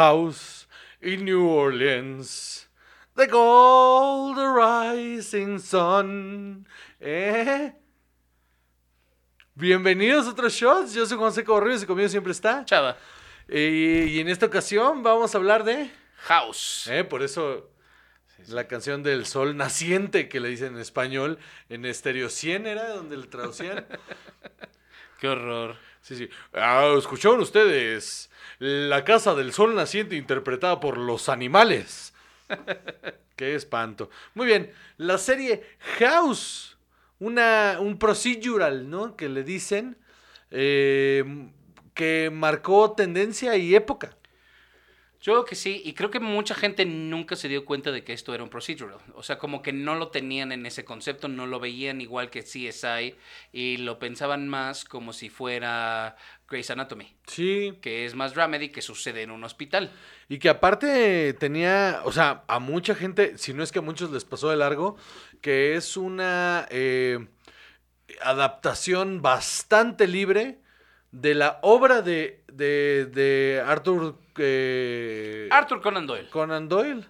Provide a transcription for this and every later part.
house in New Orleans. The gold rising sun. ¿Eh? Bienvenidos a otros shots. Yo soy José Correos y conmigo siempre está. Chava. Y, y en esta ocasión vamos a hablar de. House. ¿eh? Por eso la canción del sol naciente que le dicen en español, en Estéreo 100 era donde le traducían. Qué horror. Sí, sí. Ah, ¿Escucharon ustedes? La casa del sol naciente interpretada por los animales. Qué espanto. Muy bien, la serie House, una, un procedural, ¿no? Que le dicen, eh, que marcó tendencia y época. Yo creo que sí, y creo que mucha gente nunca se dio cuenta de que esto era un procedural. O sea, como que no lo tenían en ese concepto, no lo veían igual que CSI y lo pensaban más como si fuera Grey's Anatomy, Sí. que es más dramedy que sucede en un hospital. Y que aparte tenía, o sea, a mucha gente, si no es que a muchos les pasó de largo, que es una eh, adaptación bastante libre de la obra de, de, de Arthur eh, Arthur Conan Doyle. Conan Doyle,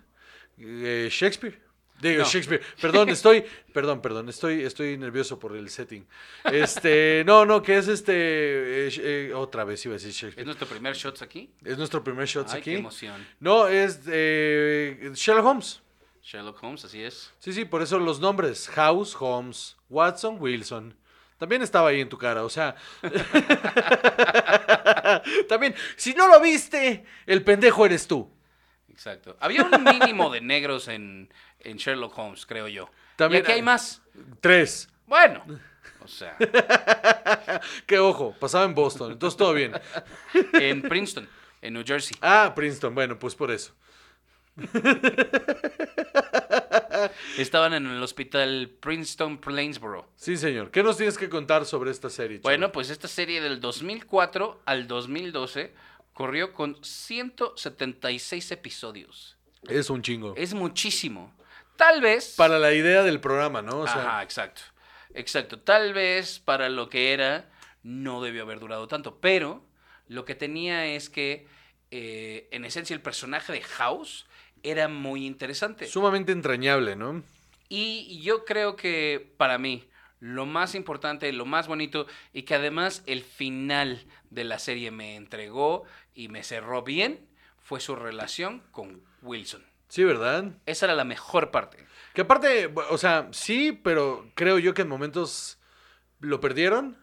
eh, Shakespeare. Digo, No. Shakespeare. Perdón, estoy, perdón, perdón, estoy, estoy nervioso por el setting. Este, no, no, que es este, eh, eh, otra vez iba a decir ¿Es Shakespeare. nuestro primer shots aquí? Es nuestro primer shot Ay, aquí. qué emoción. No, es eh, Sherlock Holmes. Sherlock Holmes, así es. Sí, sí, por eso los nombres. House, Holmes, Watson, Wilson. También estaba ahí en tu cara, o sea. También, si no lo viste, el pendejo eres tú. Exacto. Había un mínimo de negros en, en Sherlock Holmes, creo yo. También y aquí hay más. Tres. Bueno. O sea, Que ojo, pasaba en Boston, entonces todo bien. en Princeton, en New Jersey. Ah, Princeton, bueno, pues por eso. Estaban en el hospital Princeton Plainsboro. Sí, señor. ¿Qué nos tienes que contar sobre esta serie? chavo? Bueno, pues esta serie del 2004 al 2012 corrió con 176 episodios. es un chingo. Es muchísimo. Tal vez... Para la idea del programa, ¿no? O sea, Ajá, exacto. Exacto. Tal vez para lo que era no debió haber durado tanto, pero lo que tenía es que eh, en esencia el personaje de House era muy interesante. sumamente entrañable, ¿no? Y yo creo que para mí lo más importante, lo más bonito y que además el final de la serie me entregó y me cerró bien fue su relación con Wilson. Sí, ¿verdad? Esa era la mejor parte. Que aparte, o sea, sí, pero creo yo que en momentos lo perdieron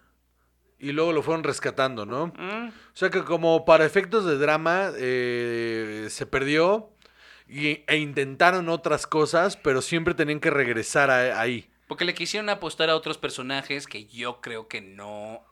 y luego lo fueron rescatando, ¿no? Mm, O sea que como para efectos de drama eh, se perdió y- e intentaron otras cosas, pero siempre tenían que regresar a- ahí. Porque le quisieron apostar a otros personajes que yo creo que no,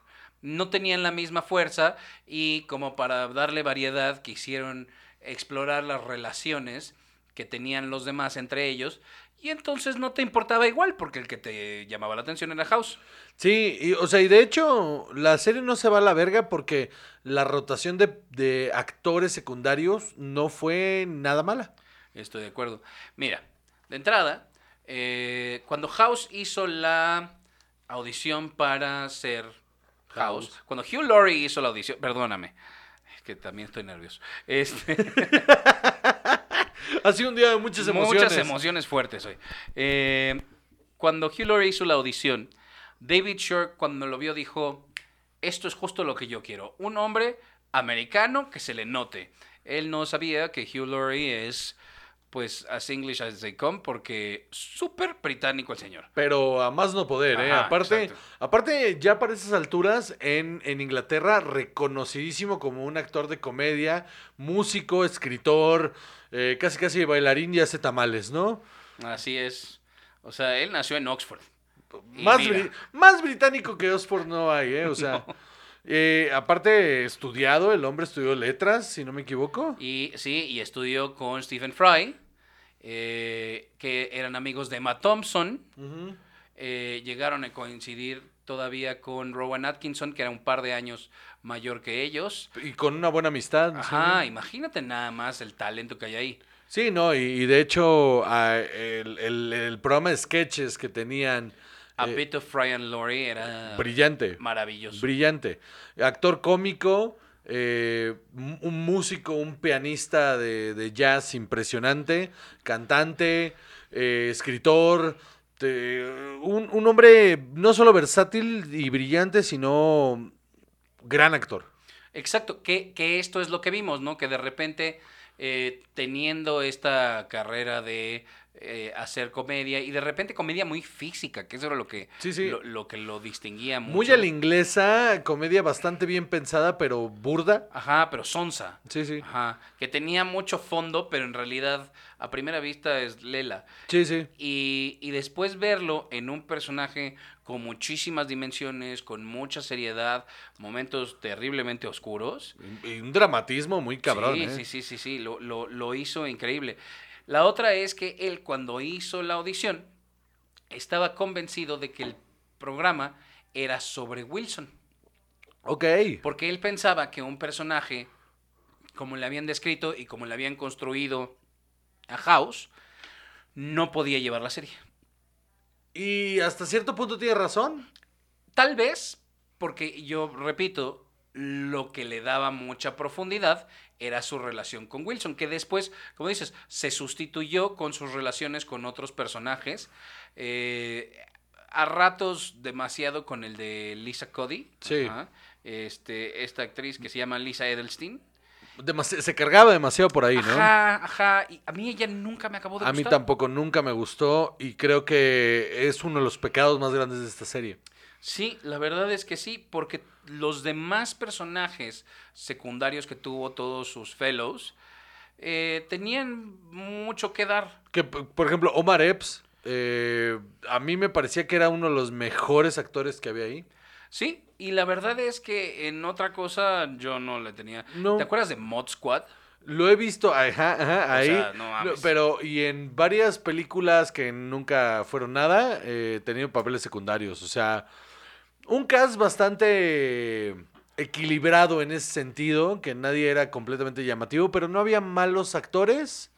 no tenían la misma fuerza y como para darle variedad quisieron explorar las relaciones que tenían los demás entre ellos y entonces no te importaba igual porque el que te llamaba la atención era House. Sí, y, o sea, y de hecho la serie no se va a la verga porque la rotación de, de actores secundarios no fue nada mala. Estoy de acuerdo. Mira, de entrada, eh, cuando House hizo la audición para ser House, House. cuando Hugh Laurie hizo la audición, perdóname, es que también estoy nervioso. Este, Ha sido un día de muchas emociones. Muchas emociones fuertes hoy. Eh, cuando Hugh Laurie hizo la audición, David Shore cuando lo vio dijo, esto es justo lo que yo quiero, un hombre americano que se le note. Él no sabía que Hugh Laurie es pues as English as they come porque súper británico el señor. Pero a más no poder, ¿eh? Ajá, aparte, exacto. aparte, ya para esas alturas, en, en Inglaterra, reconocidísimo como un actor de comedia, músico, escritor, eh, casi casi bailarín y hace tamales, ¿no? Así es. O sea, él nació en Oxford. Más, más británico que Oxford no hay, ¿eh? O sea, eh, aparte, estudiado, el hombre estudió letras, si no me equivoco. Y sí, y estudió con Stephen Fry, eh, que eran amigos de Emma Thompson. Eh, llegaron a coincidir todavía con Rowan Atkinson, que era un par de años mayor que ellos. Y con una buena amistad. sí. Ajá, imagínate nada más el talento que hay ahí. Sí, no, y, y de hecho, el, el- el programa de sketches que tenían. A eh, Bit of Fry and Laurie era brillante. maravilloso. Brillante. Actor cómico, eh, un músico, un pianista de, de jazz impresionante, cantante, eh, escritor, un, un hombre no solo versátil y brillante, sino gran actor. Exacto, que, que esto es lo que vimos, ¿no? Que de repente, eh, teniendo esta carrera de eh, hacer comedia, y de repente comedia muy física, que eso era lo que, Sí, sí. Lo, lo que lo distinguía mucho. Muy a la inglesa, comedia bastante bien pensada, pero burda. Ajá, pero sonsa. Sí, sí. Ajá, que tenía mucho fondo, pero en realidad a primera vista es Lela. Sí, sí. Y, y después verlo en un personaje con muchísimas dimensiones, con mucha seriedad, momentos terriblemente oscuros. Y y un dramatismo muy cabrón, sí, ¿eh? sí, sí, sí, sí, lo, lo, lo hizo increíble. La otra es que él cuando hizo la audición estaba convencido de que el programa era sobre Wilson. Ok. Porque él pensaba que un personaje, como le habían descrito y como le habían construido a House, no podía llevar la serie. Y hasta cierto punto tiene razón. Tal vez, porque yo repito, lo que le daba mucha profundidad era su relación con Wilson, que después, como dices, se sustituyó con sus relaciones con otros personajes. eh, a ratos demasiado con el de Lisa Cody. Sí. Ajá, Este, esta actriz que se llama Lisa Edelstein. Demasi- se cargaba demasiado por ahí, ¿no? Ajá, ajá. Y a mí ella nunca me acabó de A mí gustar. tampoco, nunca me gustó y creo que es uno de los pecados más grandes de esta serie. Sí, la verdad es que sí, porque los demás personajes secundarios que tuvo todos sus fellows eh, tenían mucho que dar. Que, por ejemplo, Omar Epps, eh, a mí me parecía que era uno de los mejores actores que había ahí. Sí, y la verdad es que en otra cosa yo no le tenía. No. ¿Te acuerdas de Mod Squad? Lo he visto, ajá, ajá, O ahí. sea, no mames. pero, y en varias películas que nunca fueron nada, eh, tenido papeles secundarios. O sea, un cast bastante equilibrado en ese sentido, que nadie era completamente llamativo, pero no había malos actores,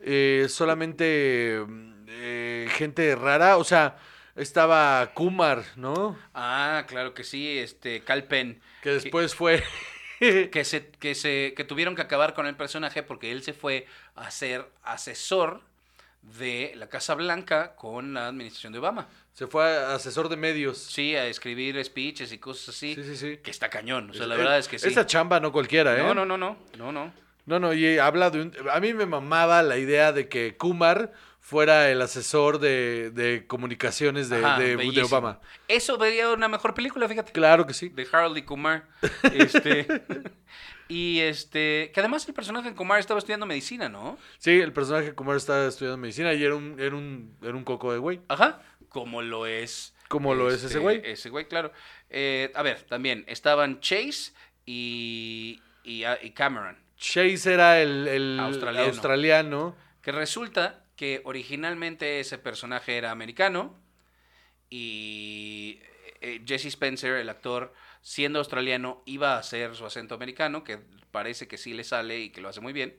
eh, solamente eh, gente rara. O sea, estaba Kumar, ¿no? Ah, claro que sí, este Cal Penn, Que después fue... que se, que se, que tuvieron que acabar con el personaje porque él se fue a ser asesor de la Casa Blanca con la administración de Obama. Se fue a asesor de medios. Sí, a escribir speeches y cosas así. Sí, sí, sí. Que está cañón. O sea, la verdad es que sí. Esa chamba no cualquiera, ¿eh? No, no, no, no. No, no. No, no, y habla de un... A mí me mamaba la idea de que Kumar fuera el asesor de, de comunicaciones de, Ajá, de- de. Obama. Eso vería una mejor película, fíjate. Claro que sí. De Harold y Kumar. Este. y este. Que además el personaje de Kumar estaba estudiando medicina, ¿no? Sí, el personaje de Kumar estaba estudiando medicina y era un, era un, era un coco de güey. Ajá. Como lo es. Como lo es este, ese güey. Ese güey, claro. Eh, a ver, también estaban Chase y, y, ah, y Cameron. Chase era el, el Australiano. australiano. Que resulta que originalmente ese personaje era americano y eh, Jesse Spencer, el actor, siendo australiano, iba a hacer su acento americano, que parece que sí le sale y que lo hace muy bien.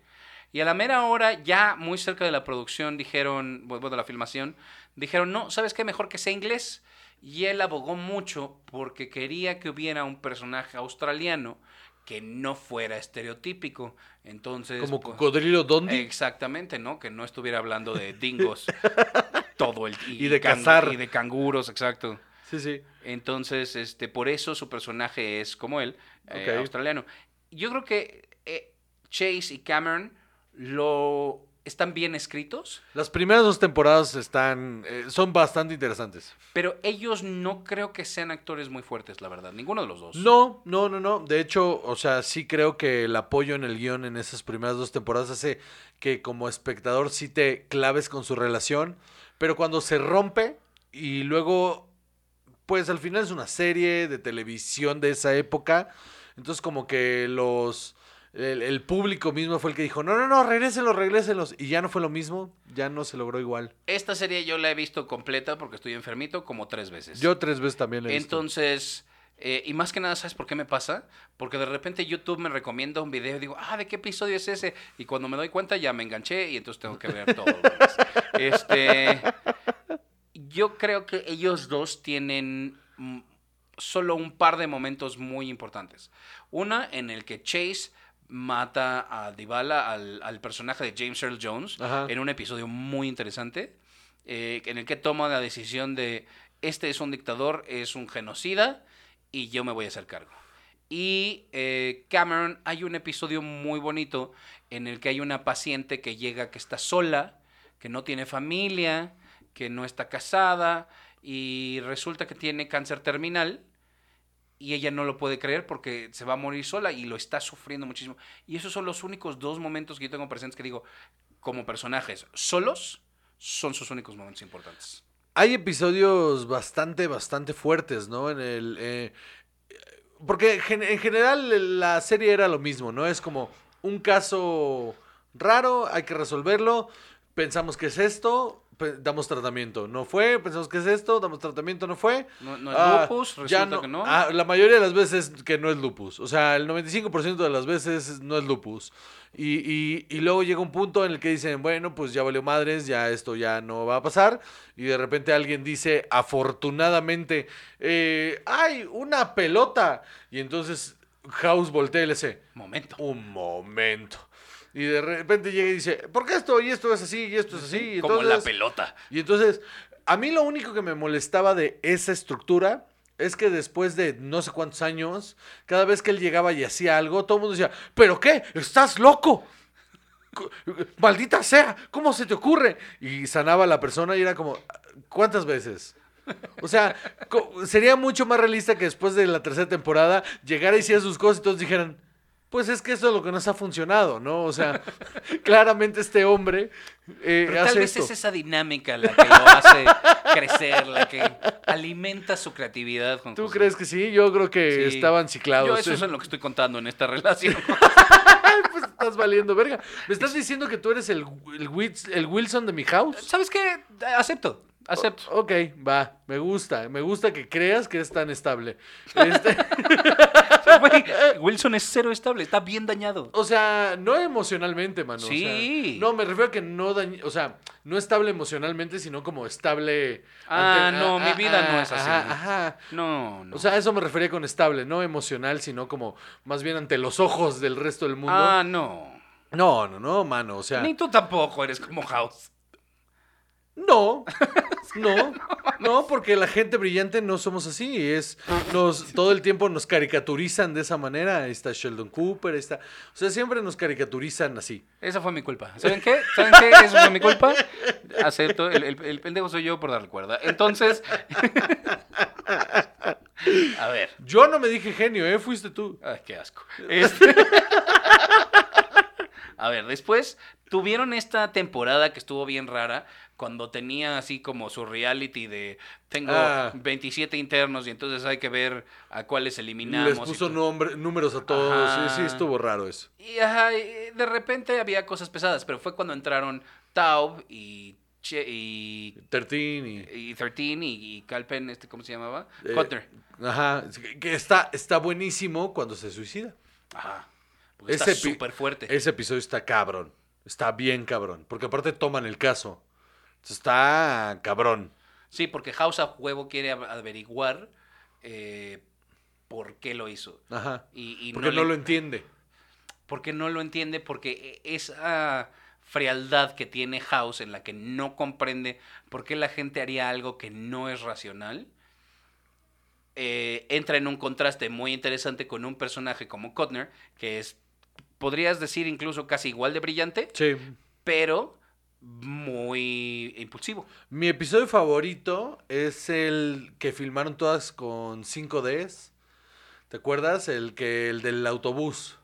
Y a la mera hora, ya muy cerca de la producción, dijeron, bueno, de la filmación, dijeron, no, ¿sabes qué? Mejor que sea inglés. Y él abogó mucho porque quería que hubiera un personaje australiano que no fuera estereotípico. Entonces, Como pues, cocodrilo Dondi. Exactamente, ¿no? Que no estuviera hablando de dingos todo el Y de can- cazar. y de canguros, exacto. Sí, sí. Entonces, este, por eso su personaje es como él, eh, australiano. Yo creo que eh, Chase y Cameron lo están bien escritos, Las primeras dos temporadas están... eh, son bastante interesantes. pero ellos no creo que sean actores muy fuertes, la verdad. Ninguno de los dos. No, no, no, no. De hecho, o sea, sí creo que el apoyo en el guion en esas primeras dos temporadas hace que como espectador sí te claves con su relación, pero cuando se rompe y luego, pues al final es una serie de televisión de esa época, entonces como que los... El, el público mismo fue el que dijo, no, no, no, regrésenlos, regrésenlos. Y ya no fue lo mismo, ya no se logró igual. Esta serie yo la he visto completa porque estoy enfermito como tres veces. Yo tres veces también le he visto. Entonces, eh, y más que nada, ¿sabes por qué me pasa? Porque de repente YouTube me recomienda un video y digo, ah, ¿de qué episodio es ese? Y cuando me doy cuenta ya me enganché y entonces tengo que ver todo. este, yo creo que ellos dos tienen, mm, solo un par de momentos muy importantes. Una en el que Chase mata a Dybala, al, al personaje de James Earl Jones, Ajá. en un episodio muy interesante, eh, en el que toma la decisión de, este es un dictador, es un genocida, y yo me voy a hacer cargo. Y eh, Cameron, hay un episodio muy bonito en el que hay una paciente que llega que está sola, que no tiene familia, que no está casada y resulta que tiene cáncer terminal y ella no lo puede creer porque se va a morir sola y lo está sufriendo muchísimo. Y esos son los únicos dos momentos que yo tengo presentes que digo, como personajes solos, son sus únicos momentos importantes. Hay episodios bastante, bastante fuertes, ¿no? En el. eh, porque en general la serie era lo mismo, ¿no? Es como un caso raro, hay que resolverlo. Pensamos que es esto, damos tratamiento. No fue, pensamos que es esto, damos tratamiento, no fue. No, no es Ah, lupus, ya resulta que no. Ah, la mayoría de las veces que no es lupus. O sea, el 95% de las veces no es lupus. Y, y- y luego llega un punto en el que dicen, bueno, pues ya valió madres, ya esto ya no va a pasar. Y de repente alguien dice, afortunadamente, eh, ¡ay, una pelota! Y entonces House voltea y le dice, Momento. un momento. Y de repente llega y dice, ¿por qué esto y esto es así y esto es así? Y Como la pelota. y entonces, a mí lo único que me molestaba de esa estructura es que después de no sé cuántos años, cada vez que él llegaba y hacía algo, todo el mundo decía, ¿pero qué? ¿Estás loco? Maldita sea, ¿cómo se te ocurre? Y sanaba a la persona y era como, ¿cuántas veces? O sea, sería mucho más realista que después de la tercera temporada llegara y hiciera sus cosas y todos dijeran, pues es que eso es lo que nos ha funcionado, ¿no? O sea, claramente este hombre eh, Pero hace tal vez esto. es esa dinámica la que lo hace crecer, la que alimenta su creatividad. ¿Tú crees que sí? Yo creo que Sí. estaban ciclados. Yo eso ¿eh? es en lo que estoy contando en esta relación. Pues estás valiendo verga. ¿Me estás diciendo que tú eres el, el, Wilson de mi house? ¿Sabes qué? Acepto, acepto. Ok, va, me gusta. Me gusta que creas que es tan estable. Este, Güey, Wilson es cero estable, está bien dañado. o sea, no emocionalmente, mano. o sea, Sí. no, me refiero a que no dañ- o sea, no estable emocionalmente, sino como estable. Ah, ante- no, mi vida no es así. Ajá, ajá. No, no. O sea, eso me refería con estable, no emocional, sino como más bien ante los ojos del resto del mundo. ah, no. No, no, no, mano. O sea, Ni tú tampoco eres como House. No, no, no, porque la gente brillante no somos así. Es, nos, todo el tiempo nos caricaturizan de esa manera. Ahí está Sheldon Cooper, ahí está. O sea, siempre nos caricaturizan así. Esa fue mi culpa. ¿Saben qué? ¿Saben qué? Eso fue mi culpa. Acepto. El, el- el pendejo soy yo por darle cuerda. Entonces. A ver. Yo no me dije genio, ¿eh? Fuiste tú. Ay, qué asco. Este- A ver, después tuvieron esta temporada que estuvo bien rara, cuando tenía así como su reality de tengo Ah. 27 internos y entonces hay que ver a cuáles eliminamos. Les puso nombre, números a todos. Sí, sí, Ajá. estuvo raro eso. Y ajá, y de repente había cosas pesadas, pero fue cuando entraron Taub y, Che- y, 13 y. y 13 y, Calpen, este, ¿cómo se llamaba? eh, Cutner. Ajá. Que está, está buenísimo cuando se suicida. Ajá. Porque Ese está súper fuerte. Ese episodio está cabrón. Está bien cabrón. Porque aparte toman el caso. Está cabrón. Sí, porque House a huevo quiere av- averiguar eh, por qué lo hizo. Ajá. Y, y Porque no, le- lo entiende. porque no lo entiende, porque e- esa frialdad que tiene House en la que no comprende por qué la gente haría algo que no es racional, eh, entra en un contraste muy interesante con un personaje como Kotner, que es, podrías decir incluso casi igual de brillante, Sí. pero muy impulsivo. Mi episodio favorito es el que filmaron todas con 5Ds. ¿Te acuerdas? El que el del autobús.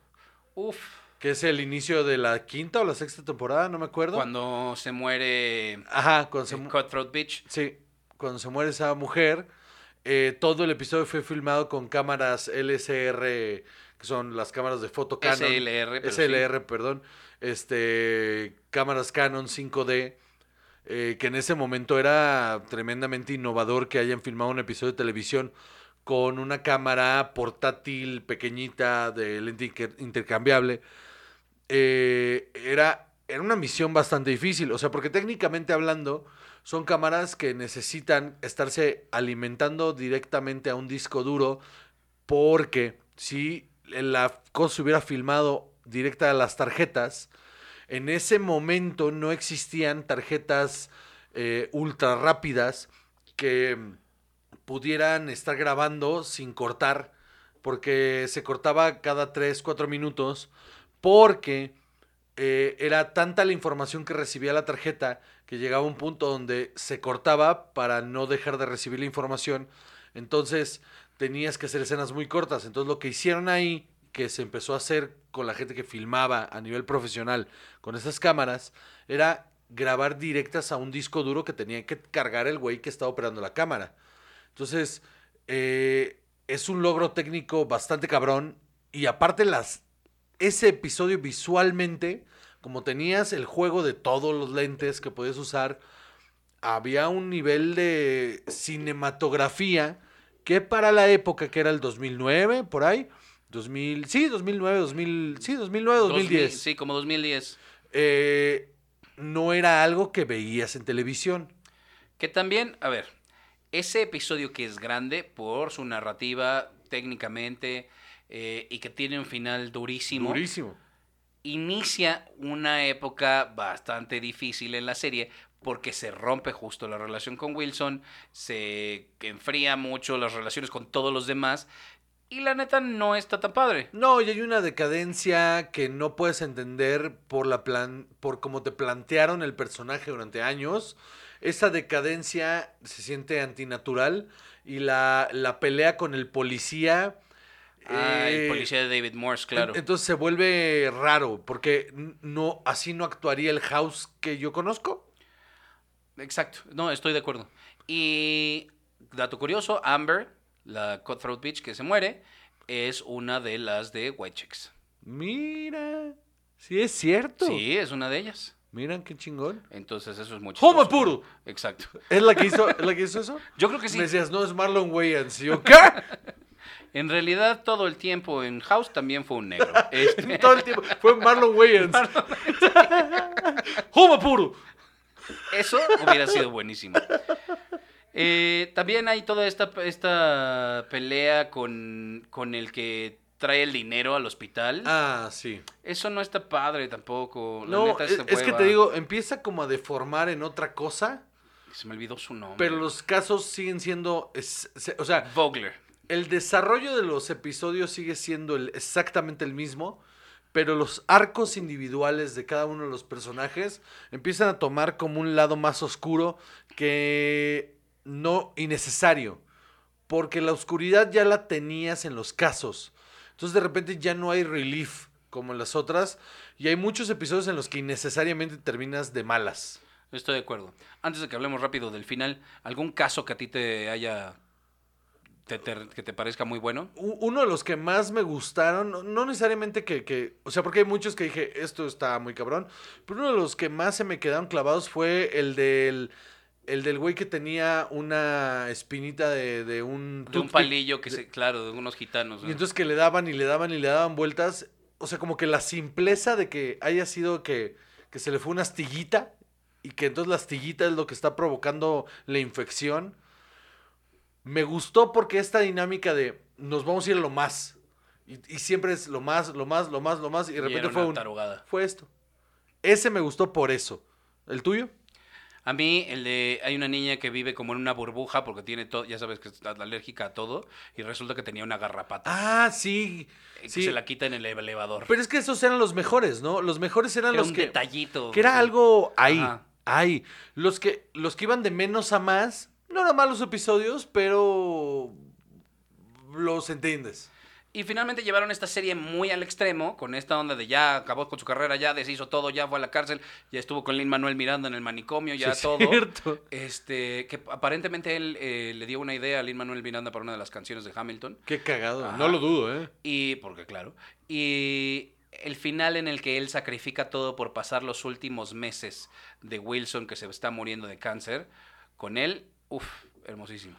Uf. Que es el inicio de la quinta o la sexta temporada, no me acuerdo. Cuando se muere Ajá, cuando se, eh, Cutthroat Bitch. sí, cuando se muere esa mujer. eh, todo el episodio fue filmado con cámaras LSR, que son las cámaras de foto Canon. SLR, pero SLR, perdón. Este, cámaras Canon 5D. eh, que en ese momento era tremendamente innovador que hayan filmado un episodio de televisión con una cámara portátil pequeñita de lente inter- intercambiable. Eh, era era una misión bastante difícil. O sea, porque técnicamente hablando, son cámaras que necesitan estarse alimentando directamente a un disco duro. Porque si la cosa se hubiera filmado directa a las tarjetas, en ese momento no existían tarjetas eh, ultra rápidas que pudieran estar grabando sin cortar, porque se cortaba cada 3, 4 minutos, porque eh, era tanta la información que recibía la tarjeta que llegaba a un punto donde se cortaba para no dejar de recibir la información. Entonces tenías que hacer escenas muy cortas. Entonces lo que hicieron ahí, que se empezó a hacer con la gente que filmaba a nivel profesional con esas cámaras, era grabar directas a un disco duro que tenía que cargar el güey que estaba operando la cámara. Entonces, eh, es un logro técnico bastante cabrón. Y aparte, las, ese episodio visualmente, como tenías el juego de todos los lentes que podías usar, había un nivel de cinematografía que para la época que era el 2009, por ahí, 2000, sí, 2009, 2000, sí, 2009, 2010. sí, como 2010. Eh, no era algo que veías en televisión. Que también, a ver, ese episodio que es grande por su narrativa técnicamente eh, y que tiene un final durísimo. Durísimo. Inicia una época bastante difícil en la serie porque se rompe justo la relación con Wilson, se enfría mucho las relaciones con todos los demás y la neta no está tan padre. No, y hay una decadencia que no puedes entender por la plan por cómo te plantearon el personaje durante años. Esa decadencia se siente antinatural y la, la pelea con el policía. Ah, el eh, policía de David Morse, claro. en- Entonces se vuelve raro, porque no, así no actuaría el house que yo conozco. Exacto, no, estoy de acuerdo. Y dato curioso, Amber, la Cutthroat Bitch que se muere, es una de las de White Chicks. Mira, sí es cierto. Sí, es una de ellas. Miran qué chingón. Entonces eso es mucho. ¡Home puro! Exacto. ¿Es la que hizo, ¿es la que hizo eso? Yo creo que sí. Me decías, no, es Marlon Wayans. Y yo, ¿qué? En realidad todo el tiempo en House también fue un negro. Este, Todo el tiempo. Fue Marlon Wayans. ¡Home puro! Eso hubiera sido buenísimo. Eh, también hay toda esta, esta pelea con, con el que trae el dinero al hospital. Ah, sí. Eso no está padre tampoco. La No, neta, es, es que te digo, empieza como a deformar en otra cosa, Se me olvidó su nombre. pero los casos siguen siendo. es- se- o sea, Vogler. el desarrollo de los episodios sigue siendo el- exactamente el mismo, pero los arcos individuales de cada uno de los personajes empiezan a tomar como un lado más oscuro que no innecesario, porque la oscuridad ya la tenías en los casos. Entonces de repente ya no hay relief como en las otras y hay muchos episodios en los que innecesariamente terminas de malas. Estoy de acuerdo. Antes de que hablemos rápido del final, ¿algún caso que a ti te haya. te- te- que te parezca muy bueno? Uno de los que más me gustaron, no- no necesariamente que, que, o sea, porque hay muchos que dije, esto está muy cabrón, pero uno de los que más se me quedaron clavados fue el del, el del güey que tenía una espinita de, de un... De un palillo que se. claro, de unos gitanos. ¿no? Y entonces que le daban y le daban y le daban vueltas, o sea, como que la simpleza de que haya sido que, que se le fue una astillita y que entonces la astillita es lo que está provocando la infección. Me gustó porque esta dinámica de nos vamos a ir a lo más. Y, y siempre es lo más, lo más, lo más, lo más. Y de repente una fue un. tarugada. Fue esto. Ese me gustó por eso. ¿El tuyo? A mí, el de. Hay una niña que vive como en una burbuja porque tiene todo. Ya sabes que es alérgica a todo. Y resulta que tenía una garrapata. Ah, sí. eh, que sí. se la quita en el elevador. Pero es que esos eran los mejores, ¿no? Los mejores eran Era los un que. detallito. Que era sí. algo ahí. Ajá. Ahí. Los que, los que iban de menos a más, no eran malos episodios, pero los entiendes. Y finalmente llevaron esta serie muy al extremo, con esta onda de ya acabó con su carrera, ya deshizo todo, ya fue a la cárcel, ya estuvo con Lin Manuel Miranda en el manicomio, ya Sí, todo. cierto. Este, que aparentemente él eh, le dio una idea a Lin Manuel Miranda para una de las canciones de Hamilton. Qué cagado. Ajá. No lo dudo, ¿eh? Y, porque claro, y el final en el que él sacrifica todo por pasar los últimos meses de Wilson, que se está muriendo de cáncer, con él, uff, hermosísimo.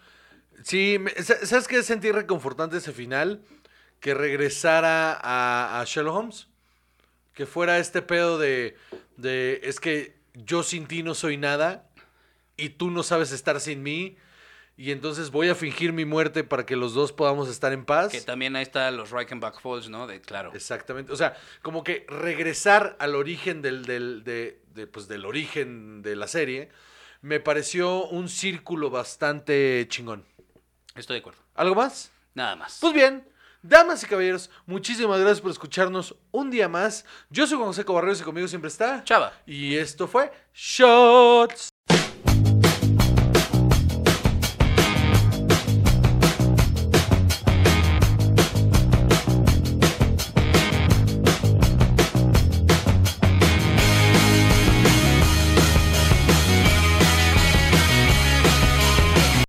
Sí, ¿sabes qué sentí reconfortante ese final? Que regresara a, a Sherlock Holmes. que fuera este pedo de, de es que yo sin ti no soy nada y tú no sabes estar sin mí y entonces voy a fingir mi muerte para que los dos podamos estar en paz. Que también ahí está los Reichenbach Falls, ¿no? De, claro. Exactamente. O sea, como que regresar al origen del, del, de, de, pues, del origen de la serie me pareció un círculo bastante chingón. Estoy de acuerdo. ¿Algo más? Nada más. Pues bien, damas y caballeros, muchísimas gracias por escucharnos un día más. Yo soy Juan José Cobarreros y conmigo siempre está Chava. Y esto fue Shots.